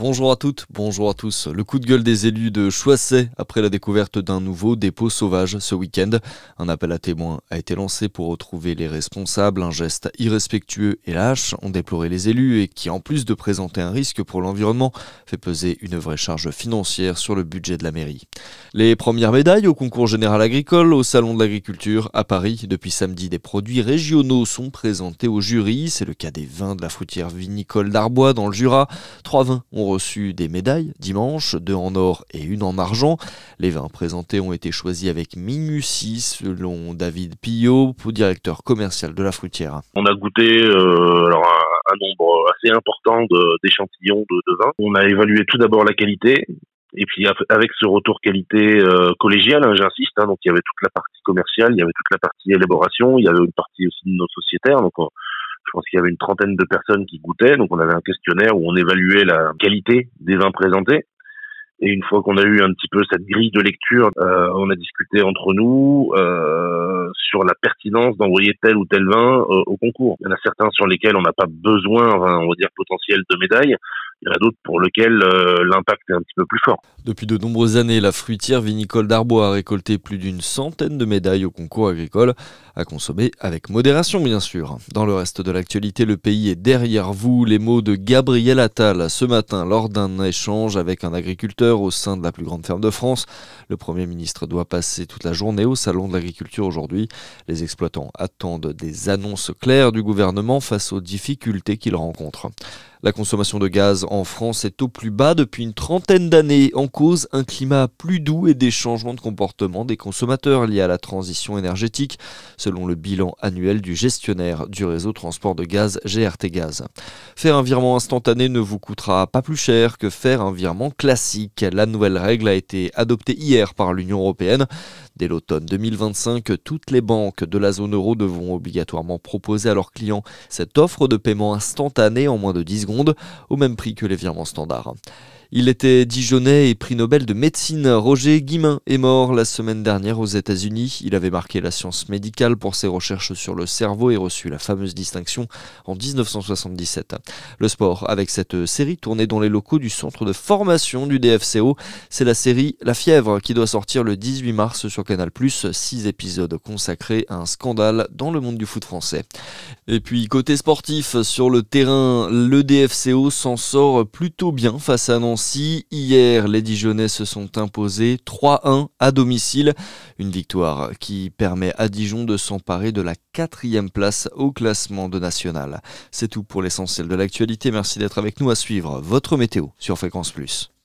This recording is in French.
Bonjour à toutes, bonjour à tous. Le coup de gueule des élus de Choisset après la découverte d'un nouveau dépôt sauvage ce week-end. Un appel à témoins a été lancé pour retrouver les responsables. Un geste irrespectueux et lâche ont déploré les élus et qui, en plus de présenter un risque pour l'environnement, fait peser une vraie charge financière sur le budget de la mairie. Les premières médailles au concours général agricole au Salon de l'agriculture à Paris. Depuis samedi, des produits régionaux sont présentés au jury. C'est le cas des vins de la fruitière vinicole d'Arbois dans le Jura. Trois vins ont reçu des médailles dimanche, deux en or et une en argent. Les vins présentés ont été choisis avec minutie selon David Pillot, directeur commercial de la fruitière. On a goûté euh, un, nombre assez important d'échantillons de, vins. On a évalué tout d'abord la qualité, et puis avec ce retour qualité euh, collégial, hein, j'insiste, hein, donc il y avait toute la partie commerciale, il y avait toute la partie élaboration, il y avait une partie aussi de nos sociétaires, je pense qu'il y avait une trentaine de personnes qui goûtaient, donc on avait un questionnaire où on évaluait la qualité des vins présentés. Et une fois qu'on a eu un petit peu cette grille de lecture, euh, on a discuté entre nous euh, sur la pertinence d'envoyer tel ou tel vin euh, au concours. Il y en a certains sur lesquels on n'a pas besoin, on va dire potentiel de médailles. Il y en a d'autres pour lesquels euh, l'impact est un petit peu plus fort. Depuis de nombreuses années, la fruitière vinicole d'Arbois a récolté plus d'une centaine de médailles au concours agricole, à consommer avec modération bien sûr. Dans le reste de l'actualité, le pays est derrière vous. Les mots de Gabriel Attal ce matin lors d'un échange avec un agriculteur au sein de la plus grande ferme de France. Le Premier ministre doit passer toute la journée au Salon de l'agriculture aujourd'hui. Les exploitants attendent des annonces claires du gouvernement face aux difficultés qu'ils rencontrent. La consommation de gaz en France est au plus bas depuis une trentaine d'années, en cause un climat plus doux et des changements de comportement des consommateurs liés à la transition énergétique, selon le bilan annuel du gestionnaire du réseau transport de gaz GRT Gaz. Faire un virement instantané ne vous coûtera pas plus cher que faire un virement classique. La nouvelle règle a été adoptée hier par l'Union européenne. Dès l'automne 2025, toutes les banques de la zone euro devront obligatoirement proposer à leurs clients cette offre de paiement instantané en moins de 10 secondes, au même prix que les virements standards. Il était Dijonais et prix Nobel de médecine. Roger Guimin est mort la semaine dernière aux États-Unis. Il avait marqué la science médicale pour ses recherches sur le cerveau et reçu la fameuse distinction en 1977. Le sport, avec cette série tournée dans les locaux du centre de formation du DFCO, c'est la série La fièvre qui doit sortir le 18 mars sur Canal+. Six épisodes consacrés à un scandale dans le monde du foot français. Et puis côté sportif, sur le terrain, le DFCO s'en sort plutôt bien face à Nancy Hier, les Dijonais se sont imposés 3-1 à domicile. Une victoire qui permet à Dijon de s'emparer de la quatrième place au classement de national. C'est tout pour l'essentiel de l'actualité. Merci d'être avec nous à suivre votre météo sur Fréquence Plus.